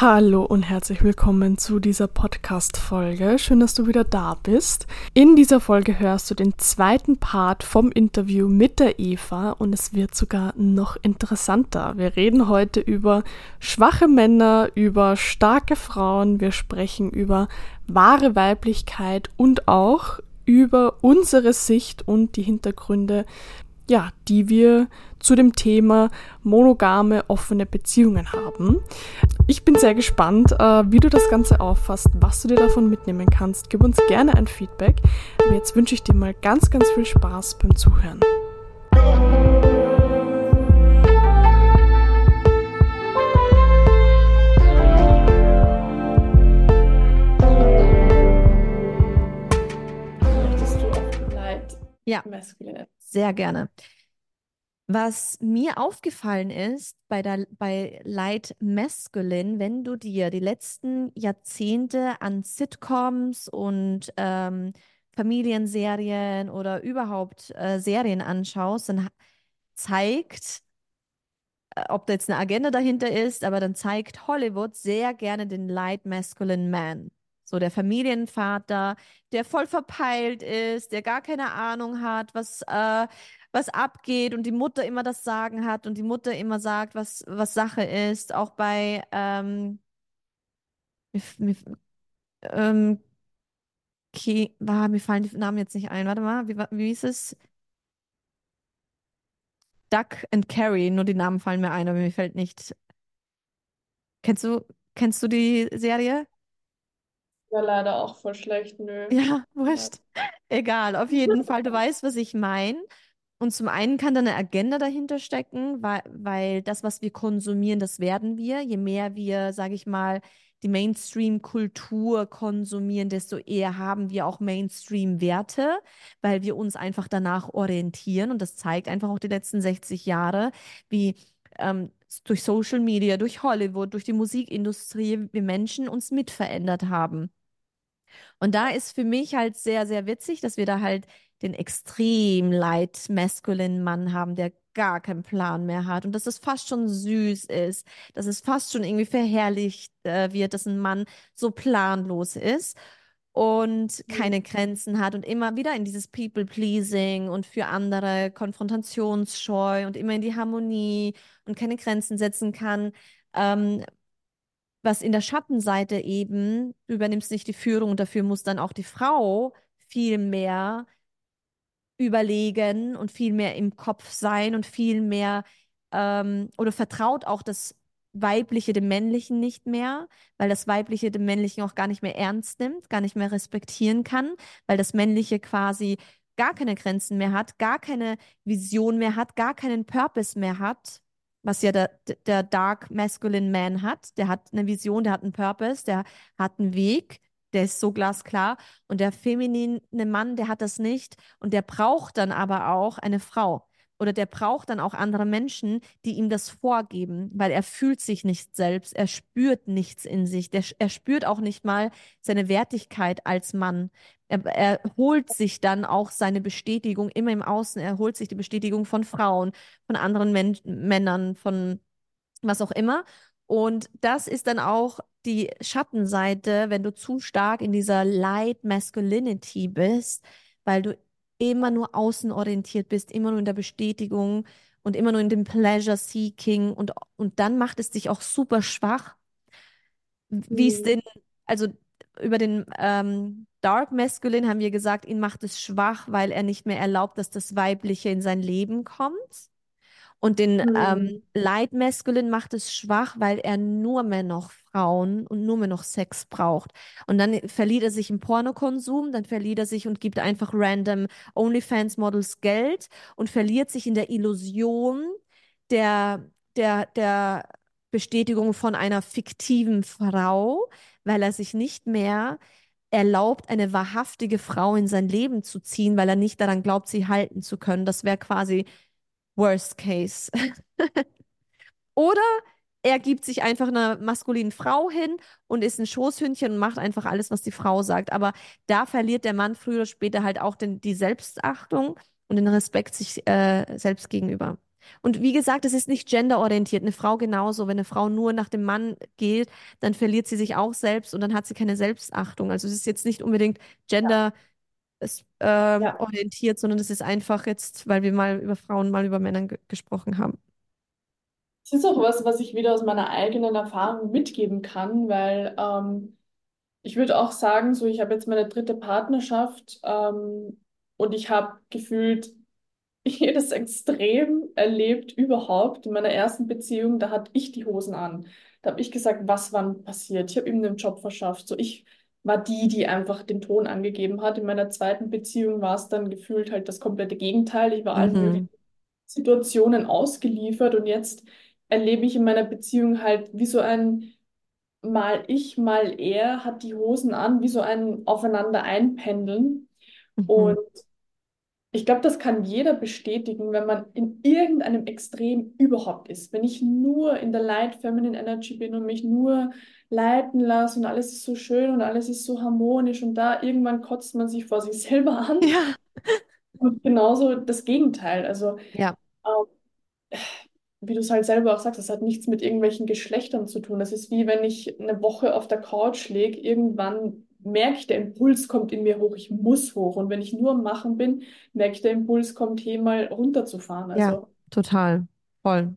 Hallo und herzlich willkommen zu dieser Podcast-Folge. Schön, dass du wieder da bist. In dieser Folge hörst du den zweiten Part vom Interview mit der Eva und es wird sogar noch interessanter. Wir reden heute über schwache Männer, über starke Frauen, wir sprechen über wahre Weiblichkeit und auch über unsere Sicht und die Hintergründe, ja, die wir zu dem Thema monogame offene Beziehungen haben. Ich bin sehr gespannt, äh, wie du das Ganze auffasst, was du dir davon mitnehmen kannst. Gib uns gerne ein Feedback. Aber jetzt wünsche ich dir mal ganz, ganz viel Spaß beim Zuhören. Ja, sehr gerne. Was mir aufgefallen ist bei, der, bei Light Masculine, wenn du dir die letzten Jahrzehnte an Sitcoms und ähm, Familienserien oder überhaupt äh, Serien anschaust, dann zeigt, äh, ob da jetzt eine Agenda dahinter ist, aber dann zeigt Hollywood sehr gerne den Light Masculine Man. So der Familienvater, der voll verpeilt ist, der gar keine Ahnung hat, was, äh, was abgeht und die Mutter immer das Sagen hat und die Mutter immer sagt, was, was Sache ist. Auch bei, ähm, mir, mir, ähm, okay, war, mir fallen die Namen jetzt nicht ein. Warte mal, wie, wie hieß es? Duck and Carrie, nur die Namen fallen mir ein, aber mir fällt nicht. Kennst du, kennst du die Serie? War leider auch voll schlecht, nö. Ja, wurscht. Egal, auf jeden Fall, du weißt, was ich meine. Und zum einen kann da eine Agenda dahinter stecken, weil, weil das, was wir konsumieren, das werden wir. Je mehr wir, sage ich mal, die Mainstream-Kultur konsumieren, desto eher haben wir auch Mainstream-Werte, weil wir uns einfach danach orientieren. Und das zeigt einfach auch die letzten 60 Jahre, wie ähm, durch Social Media, durch Hollywood, durch die Musikindustrie wir Menschen uns mitverändert haben. Und da ist für mich halt sehr, sehr witzig, dass wir da halt den extrem light masculine Mann haben, der gar keinen Plan mehr hat und dass es fast schon süß ist, dass es fast schon irgendwie verherrlicht äh, wird, dass ein Mann so planlos ist und keine Grenzen hat und immer wieder in dieses People-Pleasing und für andere konfrontationsscheu und immer in die Harmonie und keine Grenzen setzen kann. Ähm, was in der Schattenseite eben, du übernimmst nicht die Führung und dafür muss dann auch die Frau viel mehr überlegen und viel mehr im Kopf sein und viel mehr ähm, oder vertraut auch das Weibliche dem Männlichen nicht mehr, weil das Weibliche dem Männlichen auch gar nicht mehr ernst nimmt, gar nicht mehr respektieren kann, weil das Männliche quasi gar keine Grenzen mehr hat, gar keine Vision mehr hat, gar keinen Purpose mehr hat, was ja der, der Dark Masculine Man hat. Der hat eine Vision, der hat einen Purpose, der hat einen Weg der ist so glasklar. Und der feminine Mann, der hat das nicht. Und der braucht dann aber auch eine Frau. Oder der braucht dann auch andere Menschen, die ihm das vorgeben, weil er fühlt sich nicht selbst, er spürt nichts in sich, der, er spürt auch nicht mal seine Wertigkeit als Mann. Er, er holt sich dann auch seine Bestätigung immer im Außen, er holt sich die Bestätigung von Frauen, von anderen Men Männern, von was auch immer. Und das ist dann auch die Schattenseite, wenn du zu stark in dieser Light Masculinity bist, weil du immer nur außenorientiert bist, immer nur in der Bestätigung und immer nur in dem Pleasure Seeking und, und dann macht es dich auch super schwach. Wie es mhm. denn, also über den ähm, Dark Masculine haben wir gesagt, ihn macht es schwach, weil er nicht mehr erlaubt, dass das Weibliche in sein Leben kommt. Und den mhm. ähm, Light Masculine macht es schwach, weil er nur mehr noch Frauen und nur mehr noch Sex braucht. Und dann verliert er sich im Pornokonsum, dann verliert er sich und gibt einfach random OnlyFans-Models Geld und verliert sich in der Illusion der, der, der Bestätigung von einer fiktiven Frau, weil er sich nicht mehr erlaubt, eine wahrhaftige Frau in sein Leben zu ziehen, weil er nicht daran glaubt, sie halten zu können. Das wäre quasi Worst Case. Oder er gibt sich einfach einer maskulinen Frau hin und ist ein Schoßhündchen und macht einfach alles, was die Frau sagt. Aber da verliert der Mann früher oder später halt auch den, die Selbstachtung und den Respekt sich äh, selbst gegenüber. Und wie gesagt, es ist nicht genderorientiert. Eine Frau genauso. Wenn eine Frau nur nach dem Mann geht, dann verliert sie sich auch selbst und dann hat sie keine Selbstachtung. Also es ist jetzt nicht unbedingt gender es, ähm, Ja. orientiert, sondern es ist einfach jetzt, weil wir mal über Frauen, mal über Männer ge gesprochen haben. Es ist auch was, was ich wieder aus meiner eigenen Erfahrung mitgeben kann, weil ähm, ich würde auch sagen, so ich habe jetzt meine dritte Partnerschaft ähm, und ich habe gefühlt jedes Extrem erlebt überhaupt. In meiner ersten Beziehung, da hatte ich die Hosen an. Da habe ich gesagt, was wann passiert. Ich habe ihm einen Job verschafft. So ich war die, die einfach den Ton angegeben hat. In meiner zweiten Beziehung war es dann gefühlt halt das komplette Gegenteil. Ich war allen möglichen Mhm. Situationen ausgeliefert und jetzt erlebe ich in meiner Beziehung halt wie so ein mal ich, mal er hat die Hosen an, wie so ein Aufeinander einpendeln. Und Mhm. Ich glaube, das kann jeder bestätigen, wenn man in irgendeinem Extrem überhaupt ist. Wenn ich nur in der Light Feminine Energy bin und mich nur leiten lasse und alles ist so schön und alles ist so harmonisch und da irgendwann kotzt man sich vor sich selber an. Ja. Und genauso das Gegenteil. Also Ja. ähm, wie du es halt selber auch sagst, das hat nichts mit irgendwelchen Geschlechtern zu tun. Das ist wie wenn ich eine Woche auf der Couch liege, irgendwann merke ich, der Impuls kommt in mir hoch, ich muss hoch. Und wenn ich nur am Machen bin, merke ich, der Impuls kommt, hier mal runterzufahren. Ja, Also, total. Voll.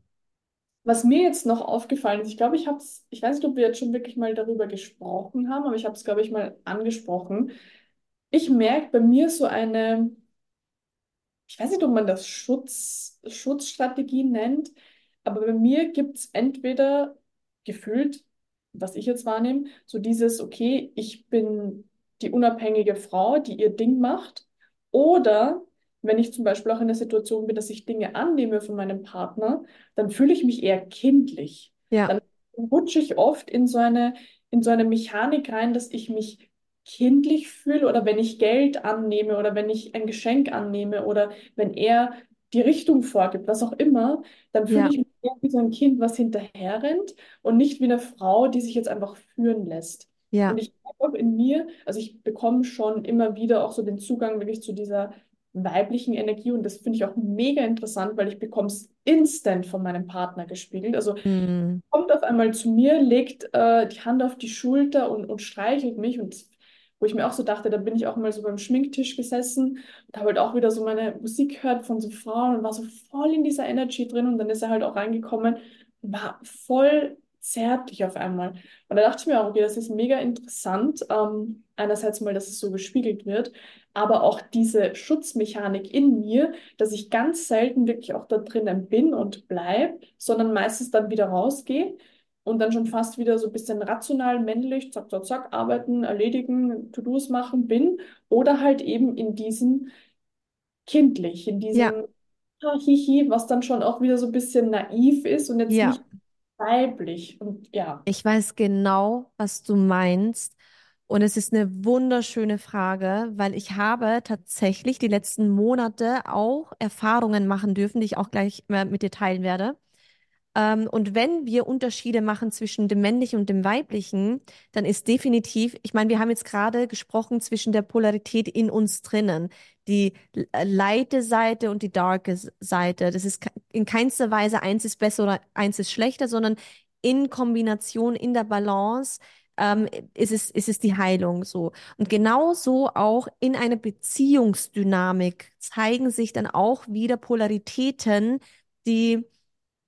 was mir jetzt noch aufgefallen ist, ich glaube, ich habe es, ich weiß nicht, ob wir jetzt schon wirklich mal darüber gesprochen haben, aber ich habe es, glaube ich, mal angesprochen. Ich merke bei mir so eine, ich weiß nicht, ob man das Schutz, Schutzstrategie nennt, aber bei mir gibt es entweder gefühlt, was ich jetzt wahrnehme, so dieses, okay, ich bin die unabhängige Frau, die ihr Ding macht, oder wenn ich zum Beispiel auch in der Situation bin, dass ich Dinge annehme von meinem Partner, dann fühle ich mich eher kindlich. Ja. Dann rutsche ich oft in so eine, in so eine Mechanik rein, dass ich mich kindlich fühle oder wenn ich Geld annehme oder wenn ich ein Geschenk annehme oder wenn er die Richtung vorgibt, was auch immer, dann fühle Ja. ich mich eher wie so ein Kind, was hinterher rennt und nicht wie eine Frau, die sich jetzt einfach führen lässt. Ja. Und ich merke auch in mir, also ich bekomme schon immer wieder auch so den Zugang wirklich zu dieser weiblichen Energie und das finde ich auch mega interessant, weil ich bekomme es instant von meinem Partner gespiegelt. Also Mhm. kommt auf einmal zu mir, legt äh, die Hand auf die Schulter und, und streichelt mich und wo ich mir auch so dachte, da bin ich auch mal so beim Schminktisch gesessen und habe halt auch wieder so meine Musik gehört von so Frauen und war so voll in dieser Energy drin und dann ist er halt auch reingekommen und war voll zärtlich auf einmal. Und da dachte ich mir auch, okay, das ist mega interessant. Ähm, einerseits mal, dass es so gespiegelt wird, aber auch diese Schutzmechanik in mir, dass ich ganz selten wirklich auch da drinnen bin und bleibe, sondern meistens dann wieder rausgehe und dann schon fast wieder so ein bisschen rational, männlich, zack, zack, zack, arbeiten, erledigen, To-Dos machen bin oder halt eben in diesem kindlich, in diesem Ja. ah, Hihi, was dann schon auch wieder so ein bisschen naiv ist und jetzt Ja. nicht weiblich und ja. Ich weiß genau, was du meinst. Und es ist eine wunderschöne Frage, weil ich habe tatsächlich die letzten Monate auch Erfahrungen machen dürfen, die ich auch gleich mit dir teilen werde. Ähm, und wenn wir Unterschiede machen zwischen dem männlichen und dem weiblichen, dann ist definitiv, ich meine, wir haben jetzt gerade gesprochen zwischen der Polarität in uns drinnen, die äh, lighte Seite und die darke Seite. Das ist in keinster Weise eins ist besser oder eins ist schlechter, sondern in Kombination, in der Balance, ähm, ist es, ist es die Heilung so. Und genauso auch in einer Beziehungsdynamik zeigen sich dann auch wieder Polaritäten, die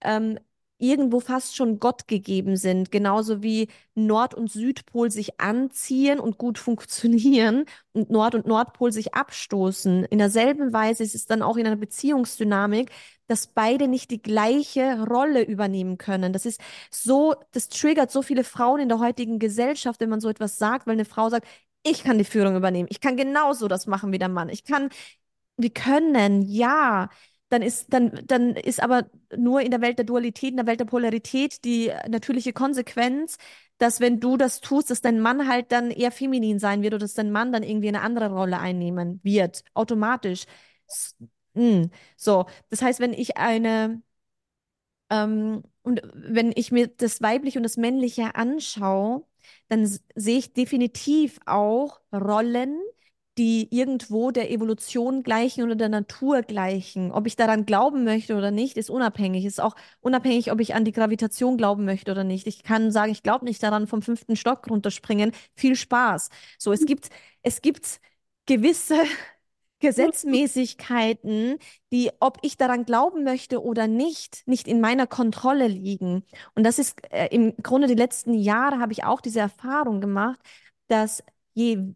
ähm, irgendwo fast schon Gott gegeben sind, genauso wie Nord- und Südpol sich anziehen und gut funktionieren und Nord- und Nordpol sich abstoßen. In derselben Weise ist es dann auch in einer Beziehungsdynamik, dass beide nicht die gleiche Rolle übernehmen können. Das ist so, das triggert so viele Frauen in der heutigen Gesellschaft, wenn man so etwas sagt, weil eine Frau sagt, ich kann die Führung übernehmen. Ich kann genauso das machen wie der Mann. Ich kann, wir können, ja dann ist, dann, dann ist aber nur in der Welt der Dualität, in der Welt der Polarität die natürliche Konsequenz, dass wenn du das tust, dass dein Mann halt dann eher feminin sein wird oder dass dein Mann dann irgendwie eine andere Rolle einnehmen wird, automatisch. Mm. So, das heißt, wenn ich eine, ähm, und wenn ich mir das Weibliche und das Männliche anschaue, dann sehe ich definitiv auch Rollen, die irgendwo der Evolution gleichen oder der Natur gleichen. Ob ich daran glauben möchte oder nicht, ist unabhängig. Ist auch unabhängig, ob ich an die Gravitation glauben möchte oder nicht. Ich kann sagen, ich glaube nicht daran, vom fünften Stock runterspringen. Viel Spaß. So, es gibt, es gibt gewisse Gesetzmäßigkeiten, die, ob ich daran glauben möchte oder nicht, nicht in meiner Kontrolle liegen. Und das ist äh, im Grunde die letzten Jahre habe ich auch diese Erfahrung gemacht, dass je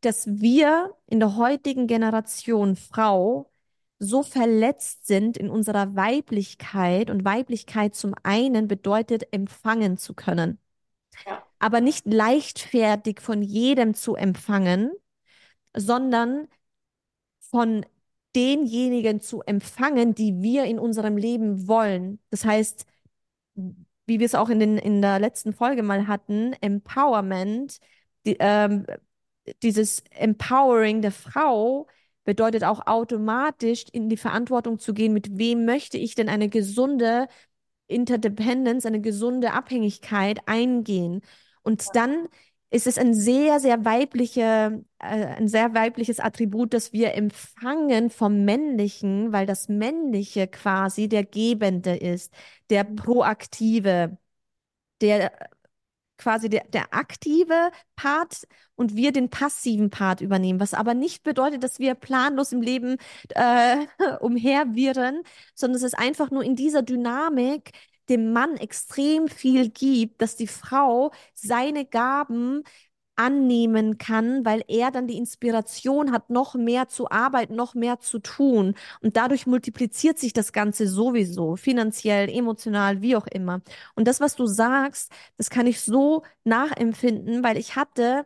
dass wir in der heutigen Generation Frau so verletzt sind in unserer Weiblichkeit und Weiblichkeit zum einen bedeutet, empfangen zu können. Ja. Aber nicht leichtfertig von jedem zu empfangen, sondern von denjenigen zu empfangen, die wir in unserem Leben wollen. Das heißt, wie wir es auch in, den, in der letzten Folge mal hatten, Empowerment, die, ähm, dieses Empowering der Frau bedeutet auch automatisch in die Verantwortung zu gehen, mit wem möchte ich denn eine gesunde Interdependence, eine gesunde Abhängigkeit eingehen. Und dann ist es ein sehr, sehr weibliche, äh, ein sehr weibliches Attribut, das wir empfangen vom Männlichen, weil das Männliche quasi der Gebende ist, der Proaktive, der quasi der, der aktive Part und wir den passiven Part übernehmen, was aber nicht bedeutet, dass wir planlos im Leben äh, umherwirren, sondern es ist einfach nur in dieser Dynamik dem Mann extrem viel gibt, dass die Frau seine Gaben annehmen kann, weil er dann die Inspiration hat, noch mehr zu arbeiten, noch mehr zu tun. Und dadurch multipliziert sich das Ganze sowieso, finanziell, emotional, wie auch immer. Und das, was du sagst, das kann ich so nachempfinden, weil ich hatte,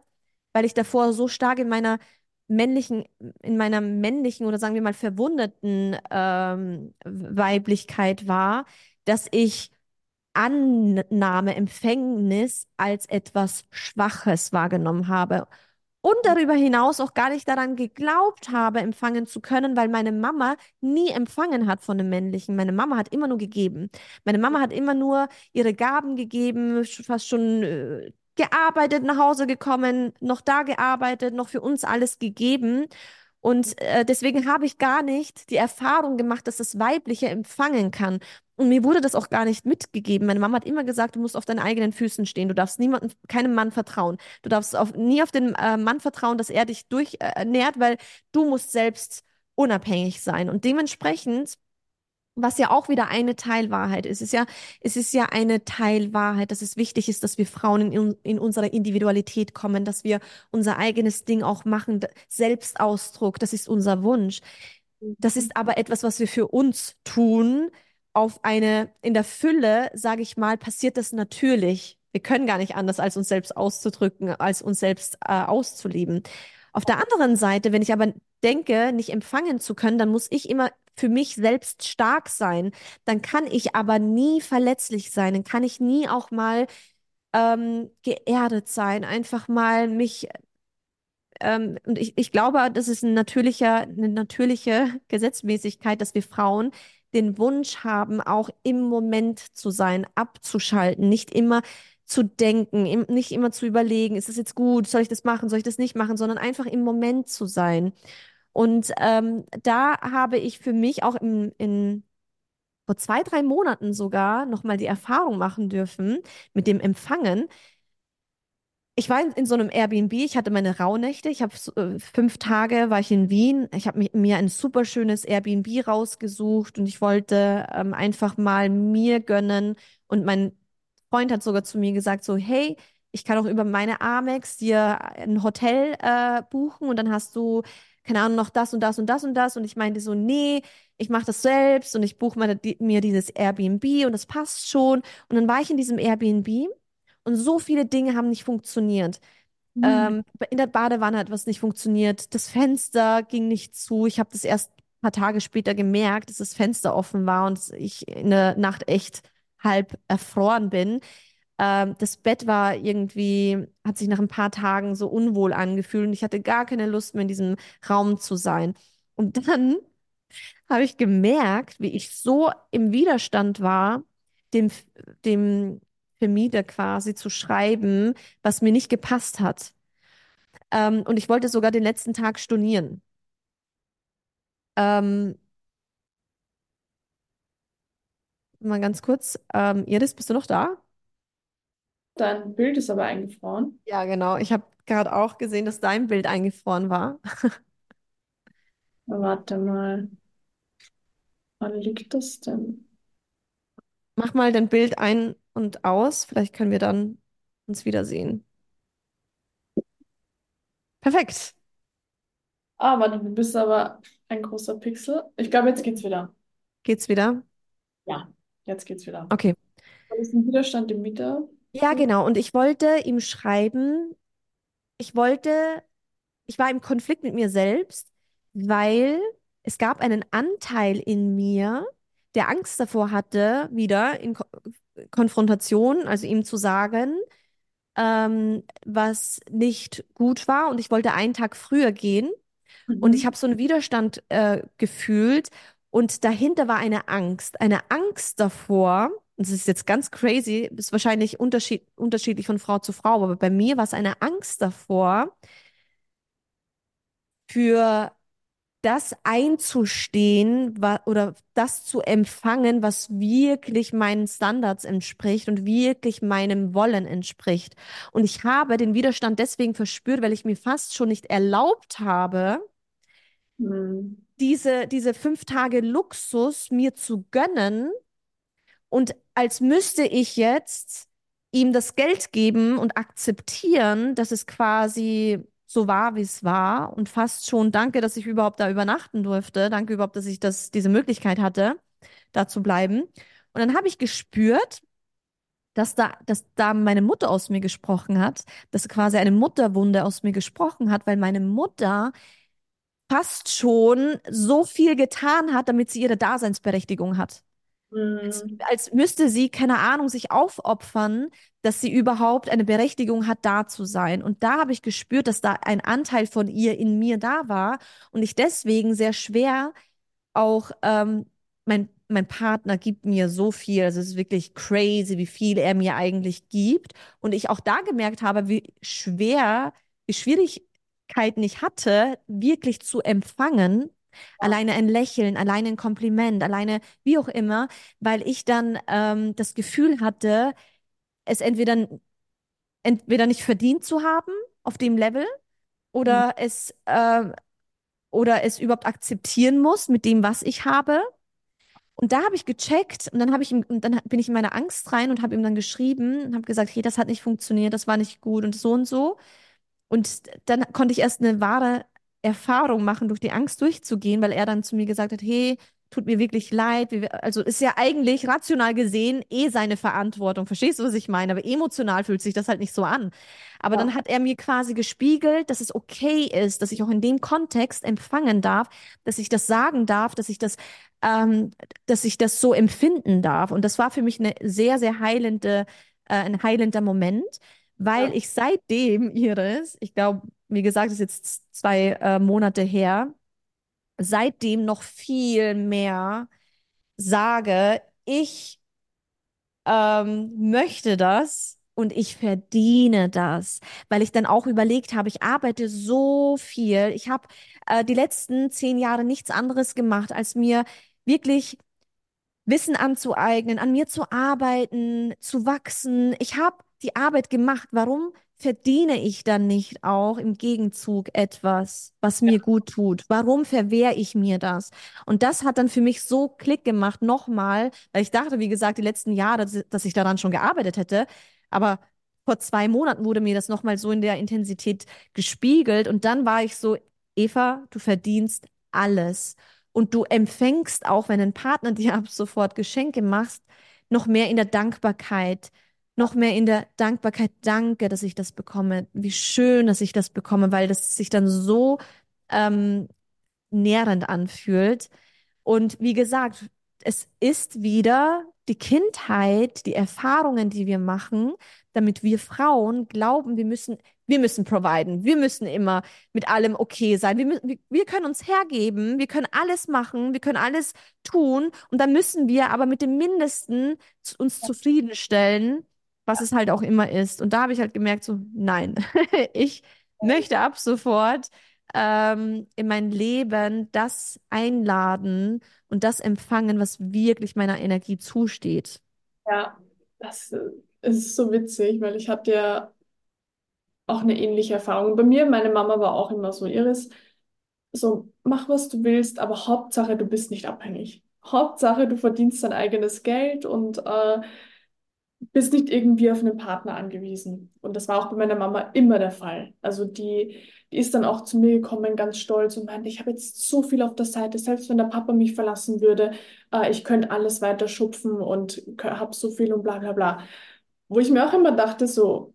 weil ich davor so stark in meiner männlichen, in meiner männlichen oder sagen wir mal verwundeten ähm, Weiblichkeit war, dass ich Annahme, Empfängnis als etwas Schwaches wahrgenommen habe. Und darüber hinaus auch gar nicht daran geglaubt habe, empfangen zu können, weil meine Mama nie empfangen hat von dem Männlichen. Meine Mama hat immer nur gegeben. Meine Mama hat immer nur ihre Gaben gegeben, fast schon äh, gearbeitet, nach Hause gekommen, noch da gearbeitet, noch für uns alles gegeben. Und äh, deswegen habe ich gar nicht die Erfahrung gemacht, dass das Weibliche empfangen kann. Und mir wurde das auch gar nicht mitgegeben. Meine Mama hat immer gesagt, du musst auf deinen eigenen Füßen stehen. Du darfst niemandem, keinem Mann vertrauen. Du darfst auf, nie auf den äh, Mann vertrauen, dass er dich durchnährt, äh, weil du musst selbst unabhängig sein. Und dementsprechend was ja auch wieder eine Teilwahrheit ist. Es ist ja, es ist ja eine Teilwahrheit, dass es wichtig ist, dass wir Frauen in, in unserer Individualität kommen, dass wir unser eigenes Ding auch machen, Selbstausdruck, das ist unser Wunsch. Das ist aber etwas, was wir für uns tun, auf eine, in der Fülle, sage ich mal, passiert das natürlich. Wir können gar nicht anders, als uns selbst auszudrücken, als uns selbst äh, auszuleben. Auf der anderen Seite, wenn ich aber denke, nicht empfangen zu können, dann muss ich immer für mich selbst stark sein. Dann kann ich aber nie verletzlich sein. Dann kann ich nie auch mal ähm, geerdet sein, einfach mal mich ähm, und ich, ich glaube, das ist ein natürlicher, eine natürliche Gesetzmäßigkeit, dass wir Frauen den Wunsch haben, auch im Moment zu sein, abzuschalten, nicht immer zu denken, im, nicht immer zu überlegen, ist das jetzt gut, soll ich das machen, soll ich das nicht machen, sondern einfach im Moment zu sein. Und ähm, da habe ich für mich auch im, in vor zwei, drei Monaten sogar nochmal die Erfahrung machen dürfen mit dem Empfangen, ich war in, in, so einem Airbnb, ich hatte meine Rauhnächte, ich habe äh, fünf Tage war ich in Wien, ich habe mir ein super schönes Airbnb rausgesucht und ich wollte ähm, einfach mal mir gönnen. Und mein Freund hat sogar zu mir gesagt so, hey, ich kann auch über meine Amex dir ein Hotel äh, buchen und dann hast du keine Ahnung noch das und das und das und das und ich meinte so, nee, ich mache das selbst und ich buche mir dieses Airbnb und das passt schon und dann war ich in diesem Airbnb und so viele Dinge haben nicht funktioniert. Mhm. Ähm, in der Badewanne hat was nicht funktioniert. Das Fenster ging nicht zu. Ich habe das erst ein paar Tage später gemerkt, dass das Fenster offen war und ich in der Nacht echt halb erfroren bin. Ähm, das Bett war irgendwie, hat sich nach ein paar Tagen so unwohl angefühlt und ich hatte gar keine Lust mehr in diesem Raum zu sein. Und dann habe ich gemerkt, wie ich so im Widerstand war, dem, dem Vermieter quasi zu schreiben, was mir nicht gepasst hat. Ähm, und ich wollte sogar den letzten Tag stornieren. Ähm, mal ganz kurz. Ähm, Iris, bist du noch da? Dein Bild ist aber eingefroren. Ja, genau. Ich habe gerade auch gesehen, dass dein Bild eingefroren war. Warte mal. Wann liegt das denn? Mach mal dein Bild ein und aus. Vielleicht können wir dann uns wiedersehen. Perfekt. Ah, warte, du bist aber ein großer Pixel. Ich glaube, jetzt geht's wieder. Geht's wieder? Ja, jetzt geht's wieder. Okay. Da ist ein Widerstand im Mitte. Ja, genau. Und ich wollte ihm schreiben, ich wollte, ich war im Konflikt mit mir selbst, weil es gab einen Anteil in mir, der Angst davor hatte, wieder in Ko Konfrontation, also ihm zu sagen, ähm, was nicht gut war. Und ich wollte einen Tag früher gehen. Und ich Mhm. habe so einen Widerstand äh, gefühlt. Und dahinter war eine Angst. Eine Angst davor, das ist jetzt ganz crazy, ist wahrscheinlich unterschied unterschiedlich von Frau zu Frau, aber bei mir war es eine Angst davor, für das einzustehen oder das zu empfangen, was wirklich meinen Standards entspricht und wirklich meinem Wollen entspricht. Und ich habe den Widerstand deswegen verspürt, weil ich mir fast schon nicht erlaubt habe, Mhm. diese, diese fünf Tage Luxus mir zu gönnen und als müsste ich jetzt ihm das Geld geben und akzeptieren, dass es quasi so war, wie es war und fast schon danke, dass ich überhaupt da übernachten durfte, danke überhaupt, dass ich das, diese Möglichkeit hatte, da zu bleiben. Und dann habe ich gespürt, dass da, dass da meine Mutter aus mir gesprochen hat, dass quasi eine Mutterwunde aus mir gesprochen hat, weil meine Mutter fast schon so viel getan hat, damit sie ihre Daseinsberechtigung hat. Als, Mhm. als müsste sie, keine Ahnung, sich aufopfern, dass sie überhaupt eine Berechtigung hat, da zu sein. Und da habe ich gespürt, dass da ein Anteil von ihr in mir da war und ich deswegen sehr schwer auch, ähm, mein, mein Partner gibt mir so viel, also es ist wirklich crazy, wie viel er mir eigentlich gibt. Und ich auch da gemerkt habe, wie schwer, wie Schwierigkeiten ich hatte, wirklich zu empfangen. Alleine ein Lächeln, alleine ein Kompliment, alleine wie auch immer, weil ich dann ähm, das Gefühl hatte, es entweder, entweder nicht verdient zu haben auf dem Level Mhm. oder es, äh, oder es überhaupt akzeptieren muss mit dem, was ich habe. Und da habe ich gecheckt und dann habe ich ihm, und dann bin ich in meine Angst rein und habe ihm dann geschrieben und habe gesagt, hey, das hat nicht funktioniert, das war nicht gut und so und so. Und dann konnte ich erst eine wahre Erfahrung machen, durch die Angst durchzugehen, weil er dann zu mir gesagt hat, hey, tut mir wirklich leid. Also ist ja eigentlich rational gesehen eh seine Verantwortung. Verstehst du, was ich meine? Aber emotional fühlt sich das halt nicht so an. Aber dann Ja. hat er mir quasi gespiegelt, dass es okay ist, dass ich auch in dem Kontext empfangen darf, dass ich das sagen darf, dass ich das, ähm, dass ich das so empfinden darf. Und das war für mich eine sehr, sehr heilende, äh, ein heilender Moment weil Ja. ich seitdem, Iris, ich glaube, wie gesagt, ist jetzt zwei äh, Monate her, seitdem noch viel mehr sage, ich ähm, möchte das und ich verdiene das, weil ich dann auch überlegt habe, ich arbeite so viel, ich habe äh, die letzten zehn Jahre nichts anderes gemacht, als mir wirklich Wissen anzueignen, an mir zu arbeiten, zu wachsen. Ich habe die Arbeit gemacht. Warum verdiene ich dann nicht auch im Gegenzug etwas, was Ja. mir gut tut? Warum verwehre ich mir das? Und das hat dann für mich so Klick gemacht, nochmal, weil ich dachte, wie gesagt, die letzten Jahre, dass, dass ich daran schon gearbeitet hätte. Aber vor zwei Monaten wurde mir das nochmal so in der Intensität gespiegelt. Und dann war ich so, Eva, du verdienst alles. Und du empfängst auch, wenn ein Partner dir ab sofort Geschenke macht, noch mehr in der Dankbarkeit, noch mehr in der Dankbarkeit. Danke, dass ich das bekomme. Wie schön, dass ich das bekomme, weil das sich dann so ähm, nährend anfühlt. Und wie gesagt, es ist wieder die Kindheit, die Erfahrungen, die wir machen, damit wir Frauen glauben, wir müssen, wir müssen providen, wir müssen immer mit allem okay sein. Wir, wir, können uns hergeben, wir können alles machen, wir können alles tun und dann müssen wir aber mit dem Mindesten uns zufriedenstellen, was es halt auch immer ist. Und da habe ich halt gemerkt, so, nein, ich möchte ab sofort ähm, in mein Leben das einladen und das empfangen, was wirklich meiner Energie zusteht. Ja, das äh, ist so witzig, weil ich hatte ja auch eine ähnliche Erfahrung. Bei mir, meine Mama war auch immer so, Iris, so mach, was du willst, aber Hauptsache, du bist nicht abhängig. Hauptsache, du verdienst dein eigenes Geld und äh, bist nicht irgendwie auf einen Partner angewiesen. Und das war auch bei meiner Mama immer der Fall. Also die, die ist dann auch zu mir gekommen, ganz stolz und meinte, ich habe jetzt so viel auf der Seite, selbst wenn der Papa mich verlassen würde, äh, ich könnte alles weiter schupfen und habe so viel und bla bla bla. Wo ich mir auch immer dachte, so,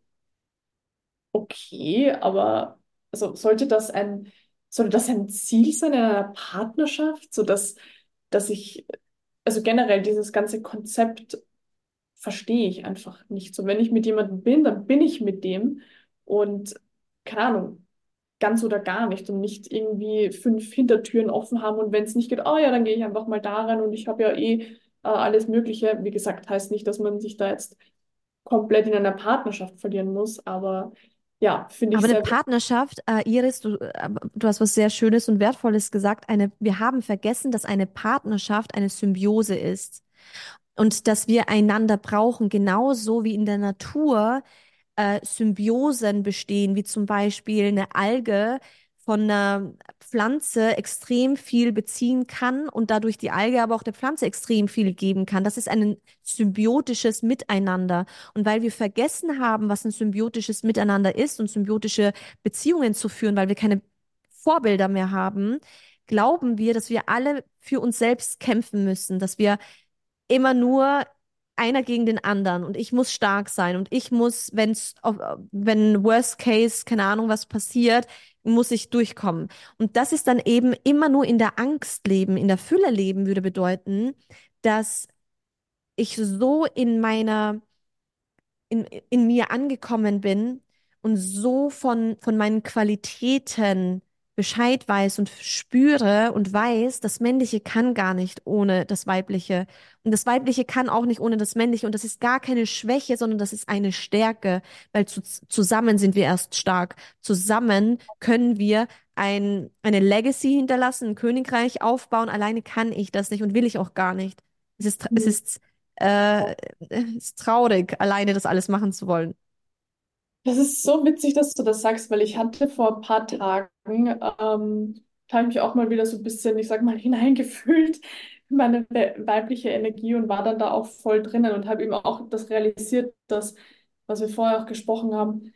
okay, aber also sollte das ein, sollte das ein Ziel sein in einer Partnerschaft, so dass, dass ich, also generell dieses ganze Konzept verstehe ich einfach nicht. So, wenn ich mit jemandem bin, dann bin ich mit dem und keine Ahnung, ganz oder gar nicht und nicht irgendwie fünf Hintertüren offen haben und wenn es nicht geht, oh ja, dann gehe ich einfach mal da rein und ich habe ja eh äh, alles Mögliche. Wie gesagt, heißt nicht, dass man sich da jetzt komplett in einer Partnerschaft verlieren muss, aber ja, finde ich Aber eine sehr Partnerschaft, äh, Iris, du, äh, du hast was sehr Schönes und Wertvolles gesagt. Eine, wir haben vergessen, dass eine Partnerschaft eine Symbiose ist und dass wir einander brauchen, genauso wie in der Natur äh, Symbiosen bestehen, wie zum Beispiel eine Alge von einer Pflanze extrem viel beziehen kann und dadurch die Alge aber auch der Pflanze extrem viel geben kann. Das ist ein symbiotisches Miteinander. Und weil wir vergessen haben, was ein symbiotisches Miteinander ist und symbiotische Beziehungen zu führen, weil wir keine Vorbilder mehr haben, glauben wir, dass wir alle für uns selbst kämpfen müssen, dass wir immer nur einer gegen den anderen und ich muss stark sein und ich muss, wenn's, wenn Worst Case, keine Ahnung, was passiert, muss ich durchkommen. Und das ist dann eben immer nur in der Angst leben, in der Fülle leben würde bedeuten, dass ich so in meiner, in, in mir angekommen bin und so von, von meinen Qualitäten Bescheid weiß und spüre und weiß, das Männliche kann gar nicht ohne das Weibliche. Und das Weibliche kann auch nicht ohne das Männliche. Und das ist gar keine Schwäche, sondern das ist eine Stärke, weil zu, zusammen sind wir erst stark. Zusammen können wir ein, eine Legacy hinterlassen, ein Königreich aufbauen. Alleine kann ich das nicht und will ich auch gar nicht. Es ist, es Mhm. ist, äh, es ist traurig, alleine das alles machen zu wollen. Das ist so witzig, dass du das sagst, weil ich hatte vor ein paar Tagen, ähm, da habe ich mich auch mal wieder so ein bisschen, ich sag mal, hineingefühlt in meine we weibliche Energie und war dann da auch voll drinnen und habe eben auch das realisiert, dass, was wir vorher auch gesprochen haben,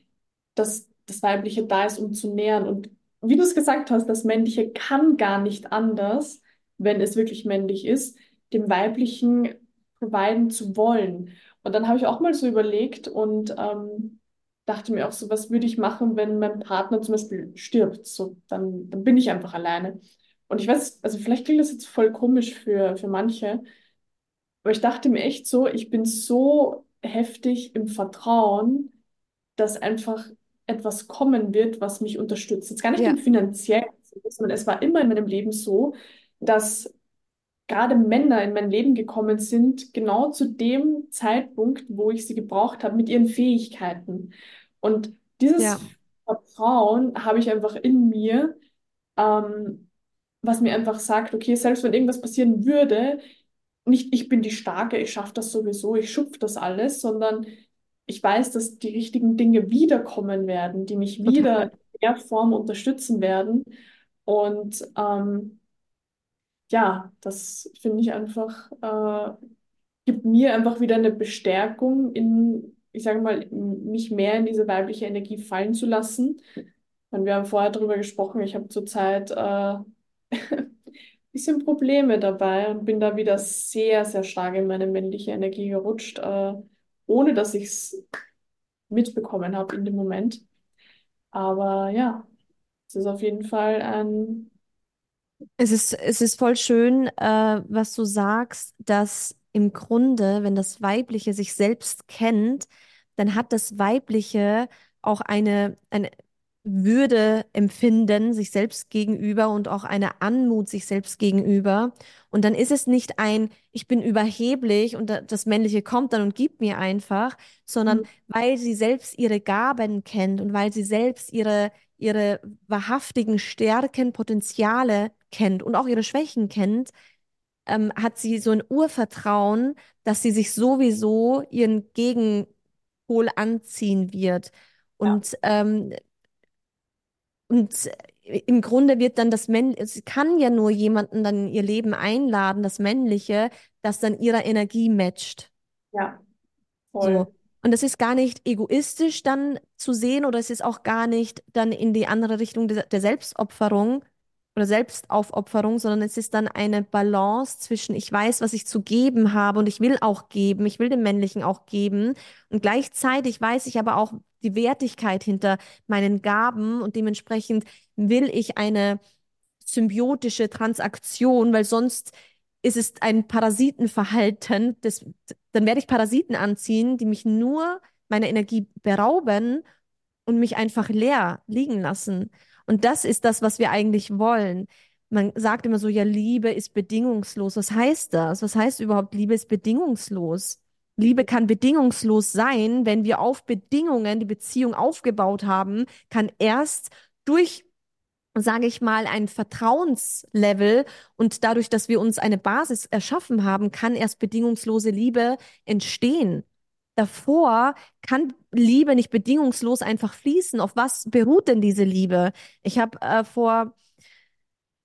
dass das Weibliche da ist, um zu nähren. Und wie du es gesagt hast, das Männliche kann gar nicht anders, wenn es wirklich männlich ist, dem Weiblichen providen zu wollen. Und dann habe ich auch mal so überlegt und ähm, dachte mir auch so, was würde ich machen, wenn mein Partner zum Beispiel stirbt? So, dann, dann bin ich einfach alleine. Und ich weiß, also vielleicht klingt das jetzt voll komisch für, für manche, aber ich dachte mir echt so, ich bin so heftig im Vertrauen, dass einfach etwas kommen wird, was mich unterstützt. Jetzt gar nicht Ja, im finanziellen, sondern es war immer in meinem Leben so, dass gerade Männer in mein Leben gekommen sind, genau zu dem Zeitpunkt, wo ich sie gebraucht habe, mit ihren Fähigkeiten. Und dieses ja, Vertrauen habe ich einfach in mir, ähm, was mir einfach sagt, okay, selbst wenn irgendwas passieren würde, nicht ich bin die Starke, ich schaffe das sowieso, ich schupfe das alles, sondern ich weiß, dass die richtigen Dinge wiederkommen werden, die mich wieder total. in der Form unterstützen werden. Und ähm, ja, das finde ich einfach, äh, gibt mir einfach wieder eine Bestärkung in, ich sage mal, mich mehr in diese weibliche Energie fallen zu lassen. Und wir haben vorher darüber gesprochen, ich habe zurzeit äh, ein bisschen Probleme dabei und bin da wieder sehr, sehr stark in meine männliche Energie gerutscht, äh, ohne dass ich es mitbekommen habe in dem Moment. Aber ja, es ist auf jeden Fall ein, Es ist, es ist voll schön, äh, was du sagst, dass im Grunde, wenn das Weibliche sich selbst kennt, dann hat das Weibliche auch eine, eine Würde empfinden sich selbst gegenüber und auch eine Anmut sich selbst gegenüber. Und dann ist es nicht ein, ich bin überheblich und da- das Männliche kommt dann und gibt mir einfach, sondern weil sie selbst ihre Gaben kennt und weil sie selbst ihre ihre wahrhaftigen Stärken, Potenziale kennt und auch ihre Schwächen kennt, ähm, hat sie so ein Urvertrauen, dass sie sich sowieso ihren Gegenpol anziehen wird. Ja. Und, ähm, und im Grunde wird dann das Männliche, sie kann ja nur jemanden dann in ihr Leben einladen, das Männliche, das dann ihrer Energie matcht. Ja, So. voll. Und das ist gar nicht egoistisch dann zu sehen oder es ist auch gar nicht dann in die andere Richtung der, der Selbstopferung oder Selbstaufopferung, sondern es ist dann eine Balance zwischen ich weiß, was ich zu geben habe und ich will auch geben, ich will dem Männlichen auch geben und gleichzeitig weiß ich aber auch die Wertigkeit hinter meinen Gaben und dementsprechend will ich eine symbiotische Transaktion, weil sonst ist es ein Parasitenverhalten, das, dann werde ich Parasiten anziehen, die mich nur meiner Energie berauben und mich einfach leer liegen lassen. Und das ist das, was wir eigentlich wollen. Man sagt immer so, ja, Liebe ist bedingungslos. Was heißt das? Was heißt überhaupt, Liebe ist bedingungslos? Liebe kann bedingungslos sein, wenn wir auf Bedingungen die Beziehung aufgebaut haben, kann erst durch sage ich mal, ein Vertrauenslevel und dadurch, dass wir uns eine Basis erschaffen haben, kann erst bedingungslose Liebe entstehen. Davor kann Liebe nicht bedingungslos einfach fließen. Auf was beruht denn diese Liebe? Ich habe äh, vor,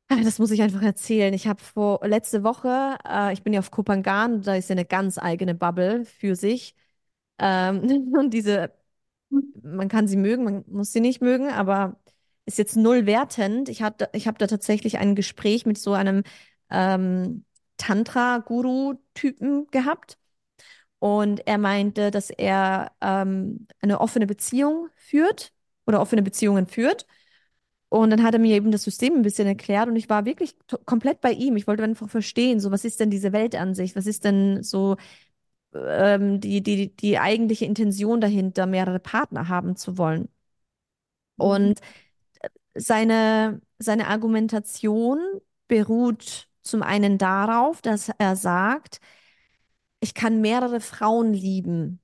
ah, das muss ich einfach erzählen. Ich habe vor letzte Woche, äh, ich bin ja auf Kopangan, da ist ja eine ganz eigene Bubble für sich. Ähm, und diese, man kann sie mögen, man muss sie nicht mögen, aber ist jetzt null wertend. Ich hatte, ich habe da tatsächlich ein Gespräch mit so einem ähm, Tantra-Guru-Typen gehabt. Und er meinte, dass er ähm, eine offene Beziehung führt oder offene Beziehungen führt. Und dann hat er mir eben das System ein bisschen erklärt und ich war wirklich komplett bei ihm. Ich wollte einfach verstehen, so was ist denn diese Weltansicht? Was ist denn so ähm, die, die, die eigentliche Intention dahinter, mehrere Partner haben zu wollen? Und seine, seine Argumentation beruht zum einen darauf, dass er sagt, ich kann mehrere Frauen lieben.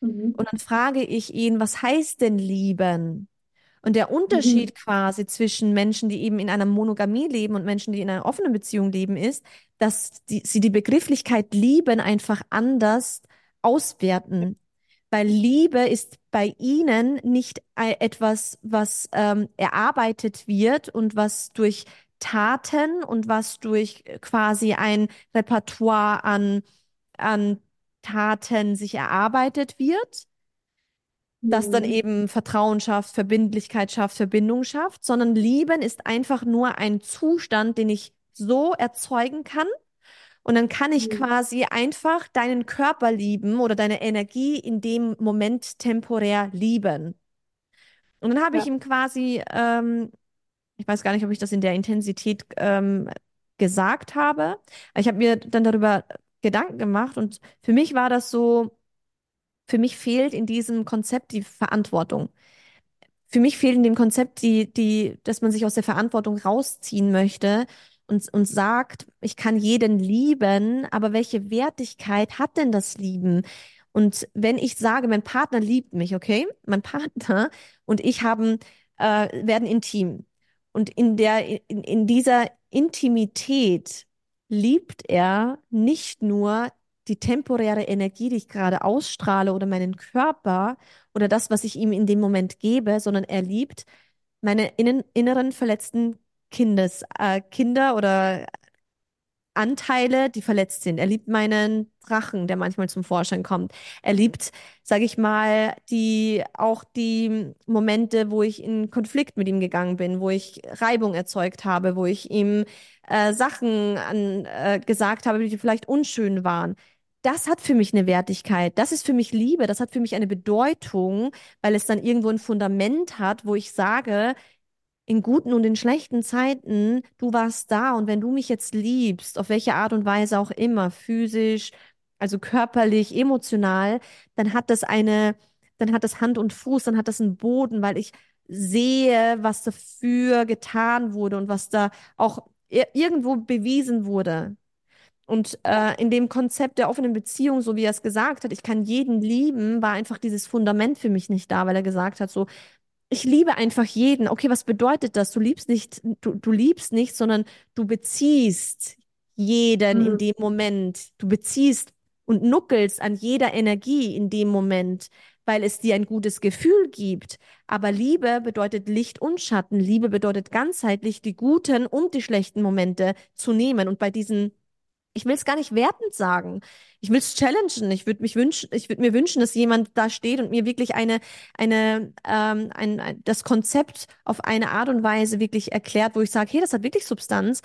Mhm. Und dann frage ich ihn, was heißt denn lieben? Und der Unterschied quasi zwischen Menschen, die eben in einer Monogamie leben und Menschen, die in einer offenen Beziehung leben, ist, dass die, sie die Begrifflichkeit lieben einfach anders auswerten. Weil Liebe ist bei ihnen nicht ei- etwas, was ähm, erarbeitet wird und was durch Taten und was durch quasi ein Repertoire an, an Taten sich erarbeitet wird, das dann Mhm. eben Vertrauen schafft, Verbindlichkeit schafft, Verbindung schafft, sondern Lieben ist einfach nur ein Zustand, den ich so erzeugen kann. Und dann kann ich Mhm. quasi einfach deinen Körper lieben oder deine Energie in dem Moment temporär lieben. Und dann habe ich Ja. ihm quasi, ähm, ich weiß gar nicht, ob ich das in der Intensität ähm, gesagt habe, ich habe mir dann darüber Gedanken gemacht und für mich war das so, für mich fehlt in diesem Konzept die Verantwortung. Für mich fehlt in dem Konzept die, die, dass man sich aus der Verantwortung rausziehen möchte und, und sagt, ich kann jeden lieben, aber welche Wertigkeit hat denn das Lieben? Und wenn ich sage, mein Partner liebt mich, okay, mein Partner und ich haben, äh, werden intim. Und in der, in, in dieser Intimität liebt er nicht nur die temporäre Energie, die ich gerade ausstrahle oder meinen Körper oder das, was ich ihm in dem Moment gebe, sondern er liebt meine innen, inneren verletzten Kindes, äh, Kinder oder Anteile, die verletzt sind. Er liebt meinen Drachen, der manchmal zum Vorschein kommt. Er liebt, sage ich mal, die auch die Momente, wo ich in Konflikt mit ihm gegangen bin, wo ich Reibung erzeugt habe, wo ich ihm äh, Sachen an, äh, gesagt habe, die vielleicht unschön waren. Das hat für mich eine Wertigkeit. Das ist für mich Liebe. Das hat für mich eine Bedeutung, weil es dann irgendwo ein Fundament hat, wo ich sage, in guten und in schlechten Zeiten, du warst da und wenn du mich jetzt liebst, auf welche Art und Weise auch immer, physisch, also körperlich, emotional, dann hat das eine, dann hat das Hand und Fuß, dann hat das einen Boden, weil ich sehe, was dafür getan wurde und was da auch ir- irgendwo bewiesen wurde. Und äh, in dem Konzept der offenen Beziehung, so wie er es gesagt hat, ich kann jeden lieben, war einfach dieses Fundament für mich nicht da, weil er gesagt hat, so, ich liebe einfach jeden. Okay, was bedeutet das? Du liebst nicht, du, du liebst nicht, sondern du beziehst jeden in Mhm. dem Moment. Du beziehst und nuckelst an jeder Energie in dem Moment, weil es dir ein gutes Gefühl gibt. Aber Liebe bedeutet Licht und Schatten. Liebe bedeutet ganzheitlich die guten und die schlechten Momente zu nehmen. Und bei diesen ich will es gar nicht wertend sagen. Ich will es challengen. Ich würde mich wünschen, ich würde mir wünschen, dass jemand da steht und mir wirklich eine, eine, ähm, ein, ein, das Konzept auf eine Art und Weise wirklich erklärt, wo ich sage, hey, das hat wirklich Substanz.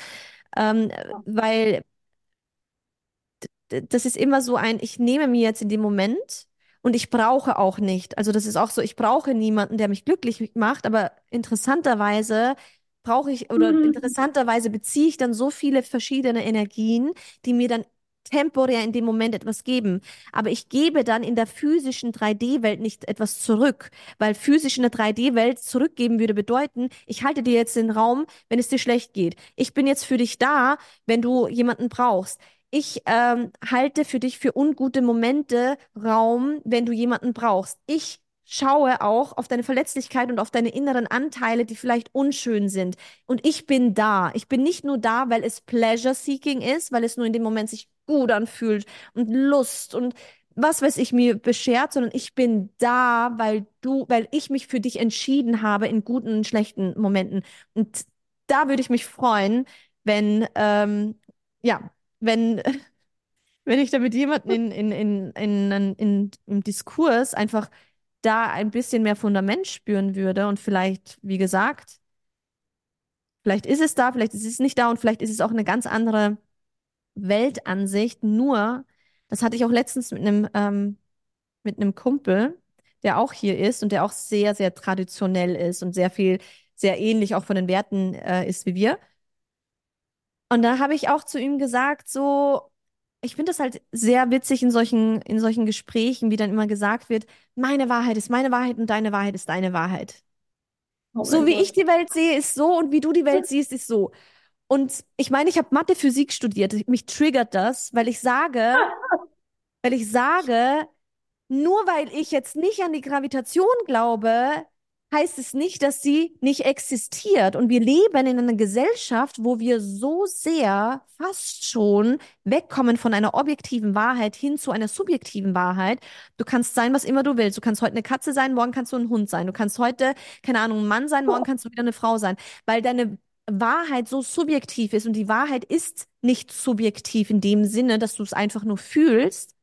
Ähm, weil das ist immer so ein, ich nehme mir jetzt in dem Moment und ich brauche auch nicht. Also das ist auch so, ich brauche niemanden, der mich glücklich macht, aber interessanterweise brauche ich oder Mhm. interessanterweise beziehe ich dann so viele verschiedene Energien, die mir dann temporär in dem Moment etwas geben. Aber ich gebe dann in der physischen 3D-Welt nicht etwas zurück, weil physisch in der 3D-Welt zurückgeben würde bedeuten, ich halte dir jetzt den Raum, wenn es dir schlecht geht. Ich bin jetzt für dich da, wenn du jemanden brauchst. Ich ähm, halte für dich für ungute Momente Raum, wenn du jemanden brauchst. Ich schaue auch auf deine Verletzlichkeit und auf deine inneren Anteile, die vielleicht unschön sind. Und ich bin da. Ich bin nicht nur da, weil es Pleasure-Seeking ist, weil es nur in dem Moment sich gut anfühlt und Lust und was weiß ich mir beschert, sondern ich bin da, weil du, weil ich mich für dich entschieden habe in guten und schlechten Momenten. Und da würde ich mich freuen, wenn, ähm, ja, wenn, wenn ich da mit jemandem in, in, in, in, in, in, im Diskurs einfach da ein bisschen mehr Fundament spüren würde und vielleicht, wie gesagt, vielleicht ist es da, vielleicht ist es nicht da und vielleicht ist es auch eine ganz andere Weltansicht. Nur, das hatte ich auch letztens mit einem, ähm, mit einem Kumpel, der auch hier ist und der auch sehr, sehr traditionell ist und sehr viel, sehr ähnlich auch von den Werten, äh, ist wie wir. Und da habe ich auch zu ihm gesagt, so, ich finde das halt sehr witzig in solchen, in solchen Gesprächen, wie dann immer gesagt wird, meine Wahrheit ist meine Wahrheit und deine Wahrheit ist deine Wahrheit. Oh So wie ich Gott. die Welt sehe, ist so und wie du die Welt siehst, ist so. Und ich meine, ich habe Mathe, Physik studiert. Mich triggert das, weil ich sage, weil ich sage, nur weil ich jetzt nicht an die Gravitation glaube, heißt es nicht, dass sie nicht existiert. Und wir leben in einer Gesellschaft, wo wir so sehr fast schon wegkommen von einer objektiven Wahrheit hin zu einer subjektiven Wahrheit. Du kannst sein, was immer du willst. Du kannst heute eine Katze sein, morgen kannst du ein Hund sein. Du kannst heute, keine Ahnung, ein Mann sein, morgen kannst du wieder eine Frau sein, weil deine Wahrheit so subjektiv ist und die Wahrheit ist nicht subjektiv in dem Sinne, dass du es einfach nur fühlst,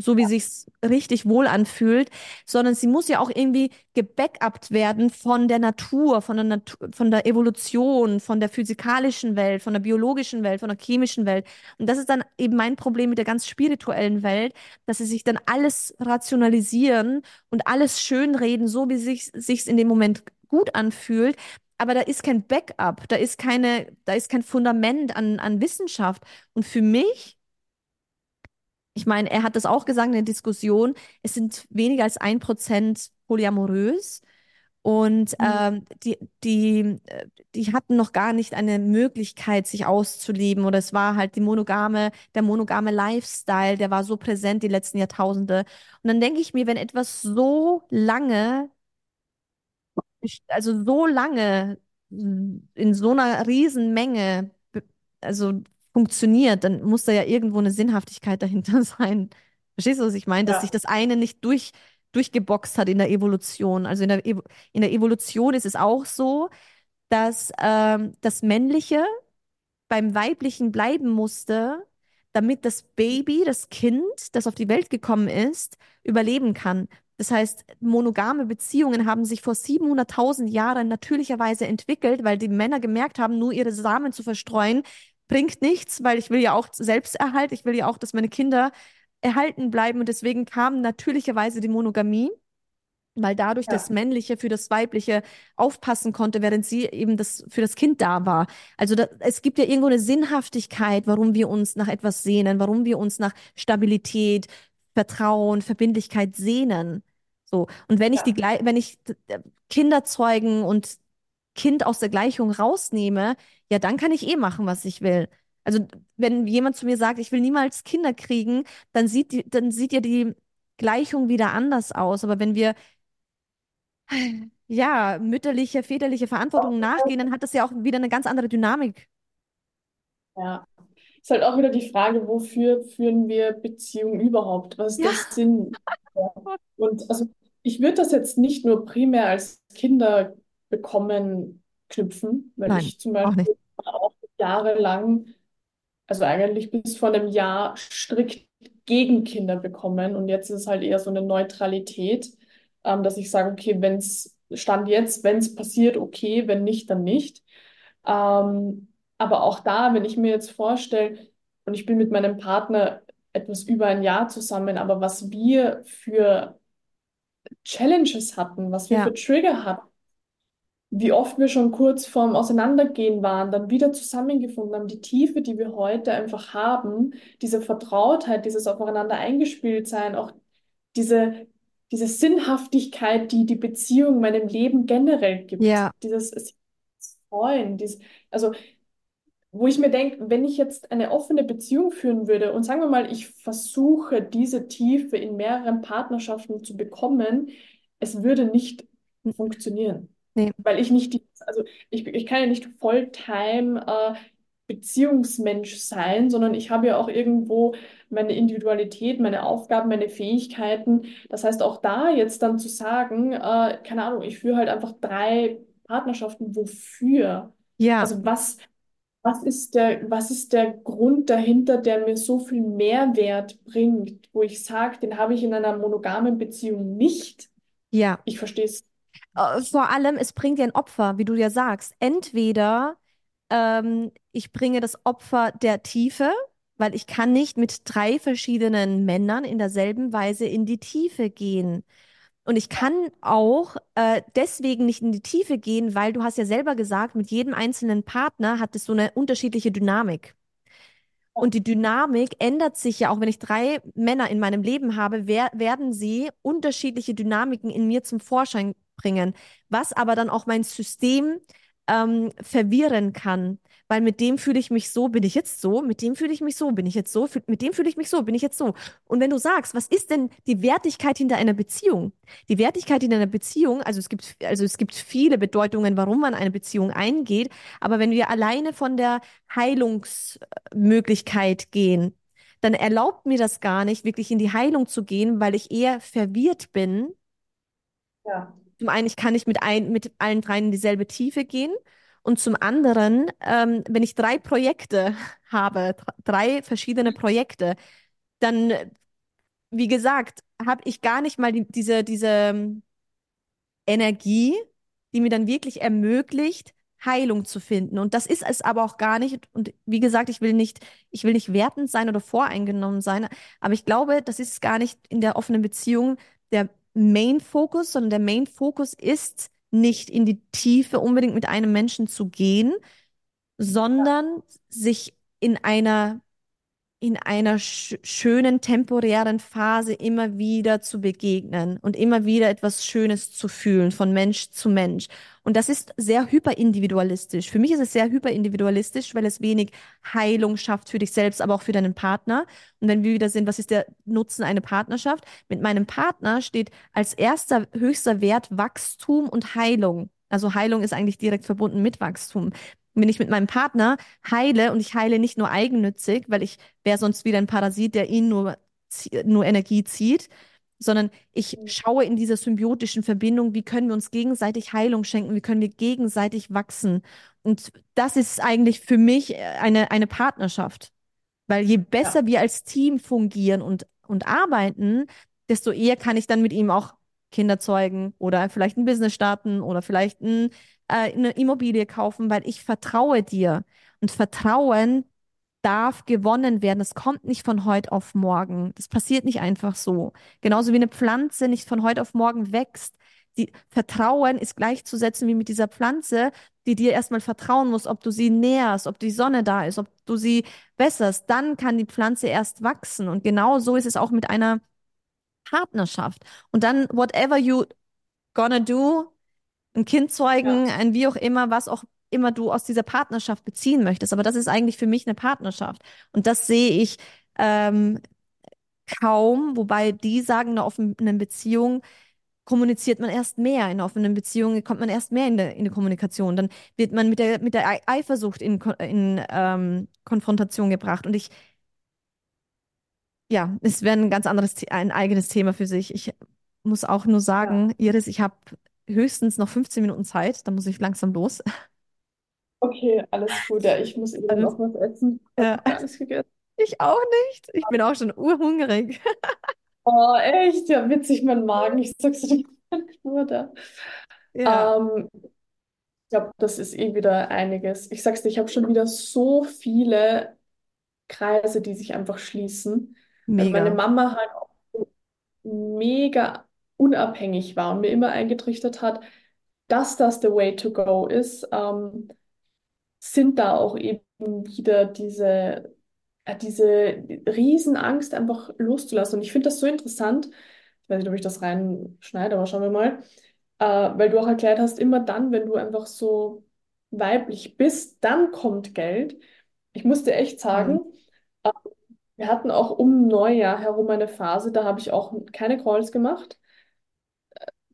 so wie sich's richtig wohl anfühlt, sondern sie muss ja auch irgendwie gebackupt werden von der Natur, von der Natur, von der Evolution, von der physikalischen Welt, von der biologischen Welt, von der chemischen Welt. Und das ist dann eben mein Problem mit der ganz spirituellen Welt, dass sie sich dann alles rationalisieren und alles schönreden, so wie sich sich's in dem Moment gut anfühlt. Aber da ist kein Backup, da ist keine, da ist kein Fundament an, an Wissenschaft. Und für mich ich meine, er hat das auch gesagt in der Diskussion, es sind weniger als ein Prozent polyamorös und Mhm. ähm, die, die, äh, die hatten noch gar nicht eine Möglichkeit, sich auszuleben oder es war halt die monogame, der monogame Lifestyle, der war so präsent die letzten Jahrtausende. Und dann denke ich mir, wenn etwas so lange also so lange in so einer riesen Menge, be- also funktioniert, dann muss da ja irgendwo eine Sinnhaftigkeit dahinter sein. Verstehst du, was ich meine? Dass sich Ja, das eine nicht durch, durchgeboxt hat in der Evolution. Also in der, Evo in der Evolution ist es auch so, dass ähm, das Männliche beim Weiblichen bleiben musste, damit das Baby, das Kind, das auf die Welt gekommen ist, überleben kann. Das heißt, monogame Beziehungen haben sich vor 700.000 Jahren natürlicherweise entwickelt, weil die Männer gemerkt haben, nur ihre Samen zu verstreuen, bringt nichts, weil ich will ja auch Selbsterhalt, ich will ja auch, dass meine Kinder erhalten bleiben und deswegen kam natürlicherweise die Monogamie weil dadurch das ja, Männliche für das Weibliche aufpassen konnte, während sie eben das für das Kind da war. Also da, es gibt ja irgendwo eine Sinnhaftigkeit, warum wir uns nach etwas sehnen, warum wir uns nach Stabilität, Vertrauen, Verbindlichkeit sehnen. So. Und wenn ich die, ja, wenn ich Kinder zeugen und Kind aus der Gleichung rausnehme, ja, dann kann ich eh machen, was ich will. Also wenn jemand zu mir sagt, ich will niemals Kinder kriegen, dann sieht die, dann sieht ja die Gleichung wieder anders aus. Aber wenn wir ja, mütterliche, väterliche Verantwortung nachgehen, dann hat das ja auch wieder eine ganz andere Dynamik. Ja. Ist halt auch wieder die Frage, wofür führen wir Beziehungen überhaupt? Was ist Ja. der Sinn? Und also ich würde das jetzt nicht nur primär als Kinder bekommen knüpfen, weil Nein, ich zum. Beispiel jahrelang, also eigentlich bis vor einem Jahr strikt gegen Kinder bekommen und jetzt ist es halt eher so eine Neutralität, ähm, dass ich sage, okay, wenn es Stand jetzt, wenn es passiert, okay, wenn nicht, dann nicht. Ähm, aber auch da, wenn ich mir jetzt vorstelle, und ich bin mit meinem Partner etwas über ein Jahr zusammen, aber was wir für Challenges hatten, was wir Ja, für Trigger hatten, wie oft wir schon kurz vorm Auseinandergehen waren, dann wieder zusammengefunden haben, die Tiefe, die wir heute einfach haben, diese Vertrautheit, dieses Aufeinander eingespielt sein, auch diese, diese Sinnhaftigkeit, die die Beziehung meinem Leben generell gibt, ja, dieses freuen, dieses, also wo ich mir denke, wenn ich jetzt eine offene Beziehung führen würde und sagen wir mal, ich versuche diese Tiefe in mehreren Partnerschaften zu bekommen, es würde nicht funktionieren, nee, weil ich nicht die, also ich, ich kann ja nicht Volltime äh, Beziehungsmensch sein, sondern ich habe ja auch irgendwo meine Individualität, meine Aufgaben, meine Fähigkeiten. Das heißt, auch da jetzt dann zu sagen, äh, keine Ahnung, ich führe halt einfach drei Partnerschaften, wofür? ja, Also was was ist der, was ist der Grund dahinter, der mir so viel Mehrwert bringt, wo ich sage, den habe ich in einer monogamen Beziehung nicht? ja. Ich verstehe es. Äh, Vor allem, es bringt dir ein Opfer, wie du ja sagst. Entweder ähm, ich bringe das Opfer der Tiefe, weil ich kann nicht mit drei verschiedenen Männern in derselben Weise in die Tiefe gehen. Und ich kann auch äh, deswegen nicht in die Tiefe gehen, weil du hast ja selber gesagt, mit jedem einzelnen Partner hat es so eine unterschiedliche Dynamik. Und die Dynamik ändert sich ja, auch wenn ich drei Männer in meinem Leben habe, wer werden sie unterschiedliche Dynamiken in mir zum Vorschein bringen, was aber dann auch mein System ähm, verwirren kann. Weil mit dem fühle ich mich so, bin ich jetzt so, mit dem fühle ich mich so, bin ich jetzt so, mit dem fühle ich mich so, bin ich jetzt so. Und wenn du sagst, was ist denn die Wertigkeit hinter einer Beziehung? Die Wertigkeit in einer Beziehung, also es gibt, also es gibt viele Bedeutungen, warum man eine Beziehung eingeht, aber wenn wir alleine von der Heilungsmöglichkeit gehen, dann erlaubt mir das gar nicht, wirklich in die Heilung zu gehen, weil ich eher verwirrt bin. Ja. Zum einen, ich kann nicht mit, ein, mit allen dreien in dieselbe Tiefe gehen. Und zum anderen, ähm, wenn ich drei Projekte habe, dr- drei verschiedene Projekte, dann, wie gesagt, habe ich gar nicht mal die, diese, diese ähm, Energie, die mir dann wirklich ermöglicht, Heilung zu finden. Und das ist es aber auch gar nicht. Und wie gesagt, ich will nicht, ich will nicht wertend sein oder voreingenommen sein, aber ich glaube, das ist gar nicht in der offenen Beziehung der Main Focus, sondern der Main Focus ist nicht in die Tiefe unbedingt mit einem Menschen zu gehen, sondern sich in einer in einer sch schönen temporären Phase immer wieder zu begegnen und immer wieder etwas Schönes zu fühlen von Mensch zu Mensch. Und das ist sehr hyperindividualistisch. Für mich ist es sehr hyperindividualistisch, weil es wenig Heilung schafft für dich selbst, aber auch für deinen Partner. Und wenn wir wieder sind, was ist der Nutzen einer Partnerschaft? Mit meinem Partner steht als erster höchster Wert Wachstum und Heilung. Also Heilung ist eigentlich direkt verbunden mit Wachstum wenn ich mit meinem Partner heile und ich heile nicht nur eigennützig, weil ich wäre sonst wieder ein Parasit, der ihn nur, nur Energie zieht, sondern ich schaue in dieser symbiotischen Verbindung, wie können wir uns gegenseitig Heilung schenken, wie können wir gegenseitig wachsen. Und das ist eigentlich für mich eine, eine Partnerschaft. Weil je Ja. besser wir als Team fungieren und, und arbeiten, desto eher kann ich dann mit ihm auch Kinder zeugen oder vielleicht ein Business starten oder vielleicht ein, äh, eine Immobilie kaufen, weil ich vertraue dir. Und Vertrauen darf gewonnen werden. Das kommt nicht von heute auf morgen. Das passiert nicht einfach so. Genauso wie eine Pflanze nicht von heute auf morgen wächst. Die Vertrauen ist gleichzusetzen wie mit dieser Pflanze, die dir erstmal vertrauen muss, ob du sie nährst, ob die Sonne da ist, ob du sie wässerst. Dann kann die Pflanze erst wachsen. Und genau so ist es auch mit einer Partnerschaft. Und dann, whatever you gonna do, ein Kind Ja. zeugen, ein wie auch immer, was auch immer du aus dieser Partnerschaft beziehen möchtest. Aber das ist eigentlich für mich eine Partnerschaft. Und das sehe ich ähm, kaum, wobei die sagen, eine offene Beziehung kommuniziert man erst mehr. In offenen Beziehungen kommt man erst mehr in der, in die Kommunikation. Dann wird man mit der, mit der Ei- Eifersucht in, in ähm, Konfrontation gebracht. Und ich, ja, es wäre ein ganz anderes, ein eigenes Thema für sich. Ich muss auch nur Ja. sagen, Iris, ich habe höchstens noch 15 Minuten Zeit. Da muss ich langsam los. Okay, alles gut. Ja, ich muss eben Alles, noch was essen. Ja. nichts gegessen. Ich auch nicht. Ich bin auch schon urhungrig. Oh, echt? Ja, witzig, mein Magen. Ich sag's dir, nur da. Ja, Ähm, ich glaube, das ist eh wieder einiges. Ich sag's dir, ich habe schon wieder so viele Kreise, die sich einfach schließen. Weil meine mega. Mama halt auch so mega unabhängig war und mir immer eingetrichtert hat, dass das the way to go ist, ähm, sind da auch eben wieder diese, äh, diese Riesenangst einfach loszulassen. Und ich finde das so interessant. Ich weiß nicht, ob ich das reinschneide, aber schauen wir mal. Äh, weil du auch erklärt hast, immer dann, wenn du einfach so weiblich bist, dann kommt Geld. Ich muss dir echt sagen, äh, wir hatten auch um Neujahr herum eine Phase, da habe ich auch keine Calls gemacht.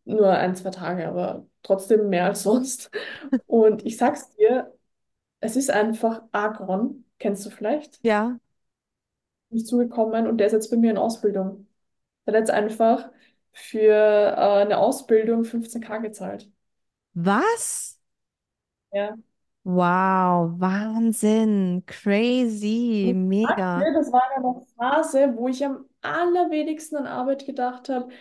Nur ein, zwei Tage, aber trotzdem mehr als sonst. Und ich sag's dir, es ist einfach Agron, kennst du vielleicht, Ja. nicht zugekommen und der ist jetzt bei mir in Ausbildung. Der hat jetzt einfach für äh, eine Ausbildung 15k gezahlt. Was? Ja. Wow, Wahnsinn, crazy, Und mega. dir, das war ja eine Phase, wo ich am allerwenigsten an Arbeit gedacht habe.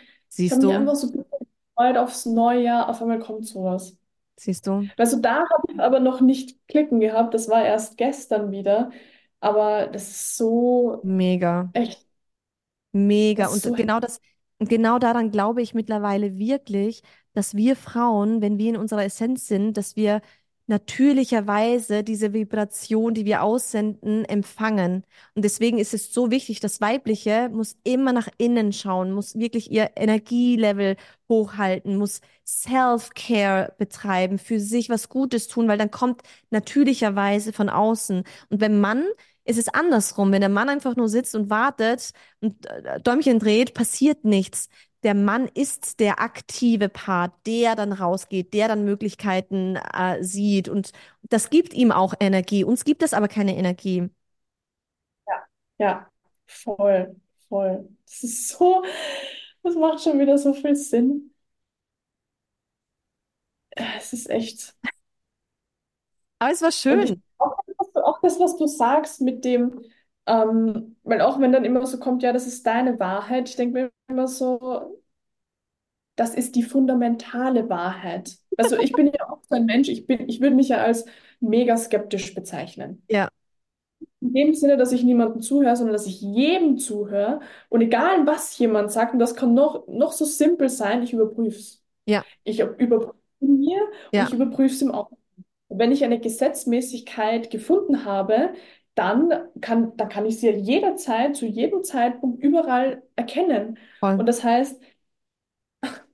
Ich habe Siehst mich du, einfach so gefreut aufs Neujahr, auf einmal kommt sowas. Siehst du, Also da habe ich aber noch nicht klicken gehabt, das war erst gestern wieder. Aber das ist so mega. echt, Mega. das ist so Und genau das, und genau daran glaube ich mittlerweile wirklich, dass wir Frauen, wenn wir in unserer Essenz sind, dass wir natürlicherweise diese Vibration, die wir aussenden, empfangen. Und deswegen ist es so wichtig, das Weibliche muss immer nach innen schauen, muss wirklich ihr Energielevel hochhalten, muss Self-Care betreiben, für sich was Gutes tun, weil dann kommt natürlicherweise von außen. Und beim Mann ist es andersrum. Wenn der Mann einfach nur sitzt und wartet und äh, Däumchen dreht, passiert nichts. Der Mann ist der aktive Part, der dann rausgeht, der dann Möglichkeiten äh, sieht. Und das gibt ihm auch Energie. Uns gibt es aber keine Energie. Ja, voll, voll. Das ist so, das macht schon wieder so viel Sinn. Es ist echt. Aber es war Und ich schön. auch, auch das, was du sagst mit dem, ähm, weil auch wenn dann immer so kommt, ja, das ist deine Wahrheit, ich denke mir immer so, das ist die fundamentale Wahrheit. Also ich bin ja auch so ein Mensch, ich bin, ich würde mich ja als mega skeptisch bezeichnen. Ja, In dem Sinne, dass ich niemandem zuhöre, sondern dass ich jedem zuhöre. Und egal, was jemand sagt, und das kann noch, noch so simpel sein, ich überprüfe es. ja, Ich überprüfe mir und ich überprüfe es im Außen. Wenn ich eine Gesetzmäßigkeit gefunden habe, dann kann, dann kann ich sie ja jederzeit, zu jedem Zeitpunkt, überall erkennen. voll. Und das heißt,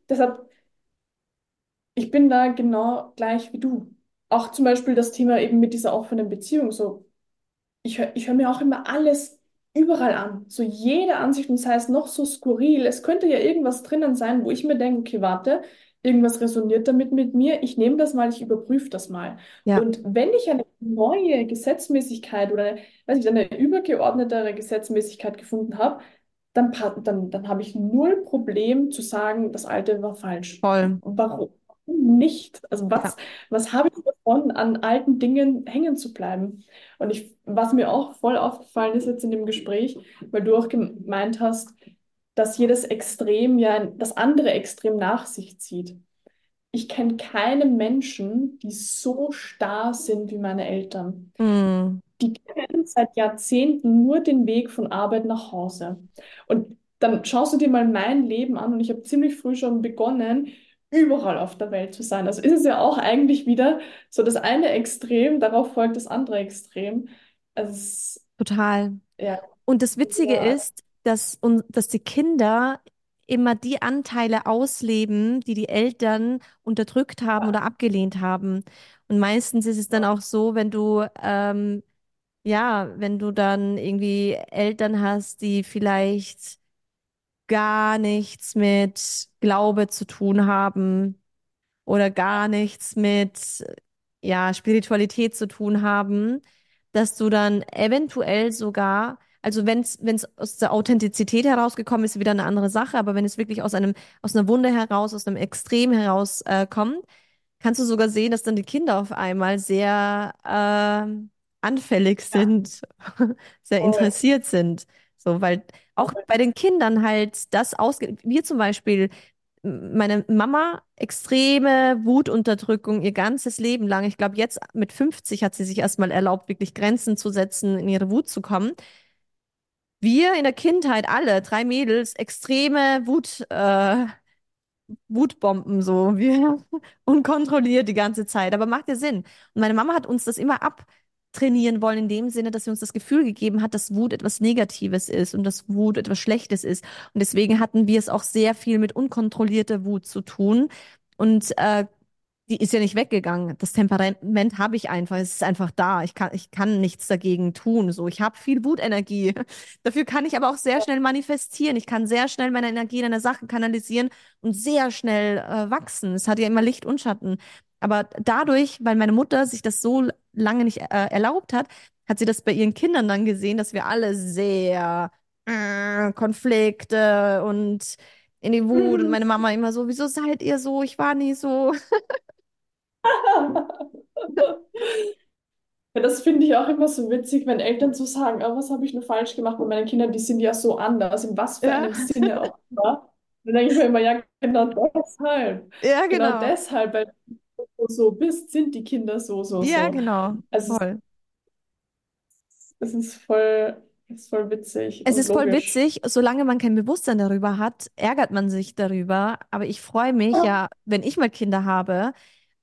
deshalb, ich bin da genau gleich wie du. Auch zum Beispiel das Thema eben mit dieser offenen Beziehung. So, ich höre ich hör mir auch immer alles überall an. So jede Ansicht und sei es noch so skurril. Es könnte ja irgendwas drinnen sein, wo ich mir denke, okay, warte, irgendwas resoniert damit mit mir. Ich nehme das mal, ich überprüfe das mal. Ja, Und wenn ich eine neue Gesetzmäßigkeit oder eine, weiß nicht, eine übergeordnetere Gesetzmäßigkeit gefunden habe, dann, dann, dann habe ich null Problem zu sagen, das Alte war falsch. voll. Warum nicht? Also Ja, was, was habe ich davon, an alten Dingen hängen zu bleiben? Und ich, was mir auch voll aufgefallen ist jetzt in dem Gespräch, weil du auch gemeint hast, dass jedes Extrem ja das andere Extrem nach sich zieht. Ich kenne keine Menschen, die so starr sind wie meine Eltern. mm, Die kennen seit Jahrzehnten nur den Weg von Arbeit nach Hause. Und dann schaust du dir mal mein Leben an und ich habe ziemlich früh schon begonnen, überall auf der Welt zu sein. Also ist es ja auch eigentlich wieder so das eine Extrem, darauf folgt das andere Extrem. Also es, total. ja, Und das Witzige ja, ist, dass, un- dass die Kinder immer die Anteile ausleben, die die Eltern unterdrückt haben oder abgelehnt haben. Und meistens ist es dann auch so, wenn du, ähm, ja, wenn du dann irgendwie Eltern hast, die vielleicht gar nichts mit Glaube zu tun haben oder gar nichts mit ja, Spiritualität zu tun haben, dass du dann eventuell sogar, also wenn es wenn es aus der Authentizität herausgekommen ist, wieder eine andere Sache, aber wenn es wirklich aus einem aus einer Wunde heraus, aus einem Extrem heraus äh, kommt, kannst du sogar sehen, dass dann die Kinder auf einmal sehr äh, anfällig sind, sehr Voll. interessiert sind. So, weil auch bei den Kindern halt das ausgeht. Wir zum Beispiel, meine Mama, extreme Wutunterdrückung ihr ganzes Leben lang. Ich glaube, jetzt mit 50 hat sie sich erstmal erlaubt, wirklich Grenzen zu setzen, in ihre Wut zu kommen. Wir in der Kindheit alle, drei Mädels, extreme Wut, äh, Wutbomben so, wir unkontrolliert die ganze Zeit, aber macht ja Sinn. Und meine Mama hat uns das immer abtrainieren wollen in dem Sinne, dass sie uns das Gefühl gegeben hat, dass Wut etwas Negatives ist und dass Wut etwas Schlechtes ist. Und deswegen hatten wir es auch sehr viel mit unkontrollierter Wut zu tun. Und äh, die ist ja nicht weggegangen. Das Temperament habe ich einfach. Es ist einfach da. Ich kann, ich kann nichts dagegen tun. So, ich habe viel Wutenergie. Dafür kann ich aber auch sehr schnell manifestieren. Ich kann sehr schnell meine Energie in eine Sache kanalisieren und sehr schnell äh, wachsen. Es hat ja immer Licht und Schatten. Aber dadurch, weil meine Mutter sich das so lange nicht äh, erlaubt hat, hat sie das bei ihren Kindern dann gesehen, dass wir alle sehr äh, Konflikte und in die Wut und meine Mama immer so, wieso seid ihr so? Ich war nie so. Ja, das finde ich auch immer so witzig, wenn Eltern so sagen, oh, was habe ich nur falsch gemacht mit meinen Kindern, die sind ja so anders, in was für Ja, einem Sinne auch immer. Dann denke ich mir immer, ja, genau deshalb. ja, Genau genau. deshalb, weil du so bist, sind die Kinder so, so, Ja, so. genau. Also es, Voll. es ist voll, es ist voll witzig Es und ist voll logisch. witzig, solange man kein Bewusstsein darüber hat, ärgert man sich darüber. Aber ich freue mich ja, wenn ich mal Kinder habe,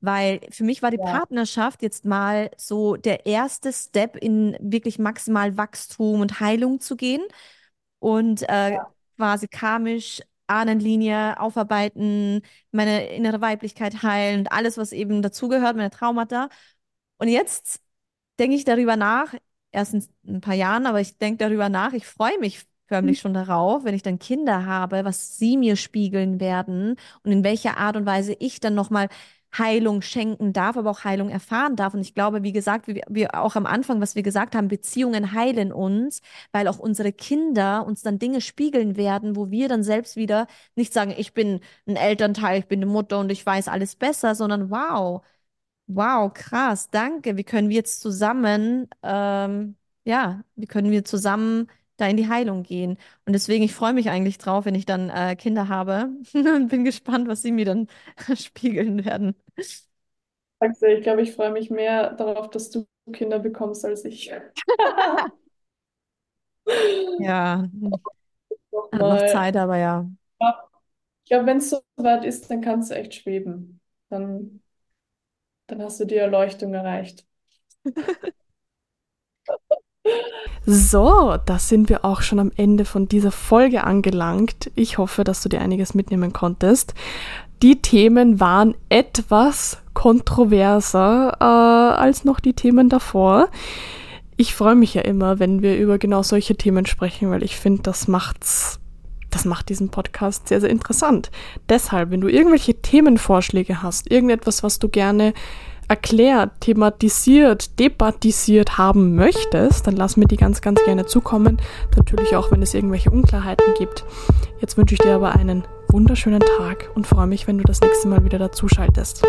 weil für mich war die Ja, Partnerschaft jetzt mal so der erste Step in wirklich maximal Wachstum und Heilung zu gehen und äh, ja. quasi karmisch Ahnenlinie aufarbeiten, meine innere Weiblichkeit heilen und alles, was eben dazugehört, meine Traumata. Und jetzt denke ich darüber nach, erst in ein paar Jahren, aber ich denke darüber nach, ich freue mich förmlich schon darauf, wenn ich dann Kinder habe, was sie mir spiegeln werden und in welcher Art und Weise ich dann nochmal Heilung schenken darf, aber auch Heilung erfahren darf. Und ich glaube, wie gesagt, wie wir auch am Anfang, was wir gesagt haben, Beziehungen heilen uns, weil auch unsere Kinder uns dann Dinge spiegeln werden, wo wir dann selbst wieder nicht sagen, ich bin ein Elternteil, ich bin eine Mutter und ich weiß alles besser, sondern wow. Wow, krass, danke. Wie können wir jetzt zusammen, ähm, ja, wie können wir zusammen da in die Heilung gehen? Und deswegen, ich freue mich eigentlich drauf, wenn ich dann äh, Kinder habe und bin gespannt, was sie mir dann spiegeln werden. Du, ich glaube, ich freue mich mehr darauf, dass du Kinder bekommst als ich. Ja, noch Nochmal. Zeit, aber ja. Ich glaube, wenn es so weit ist, dann kannst du echt schweben. Dann, dann hast du die Erleuchtung erreicht. So, da sind wir auch schon am Ende von dieser Folge angelangt. Ich hoffe, dass du dir einiges mitnehmen konntest. Die Themen waren etwas kontroverser äh, als noch die Themen davor. Ich freue mich ja immer, wenn wir über genau solche Themen sprechen, weil ich finde, das macht's, das macht diesen Podcast sehr, sehr interessant. Deshalb, wenn du irgendwelche Themenvorschläge hast, irgendetwas, was du gerne erklärt, thematisiert, debattisiert haben möchtest, dann lass mir die ganz, ganz gerne zukommen. Natürlich auch, wenn es irgendwelche Unklarheiten gibt. Jetzt wünsche ich dir aber einen wunderschönen Tag und freue mich, wenn du das nächste Mal wieder dazu schaltest.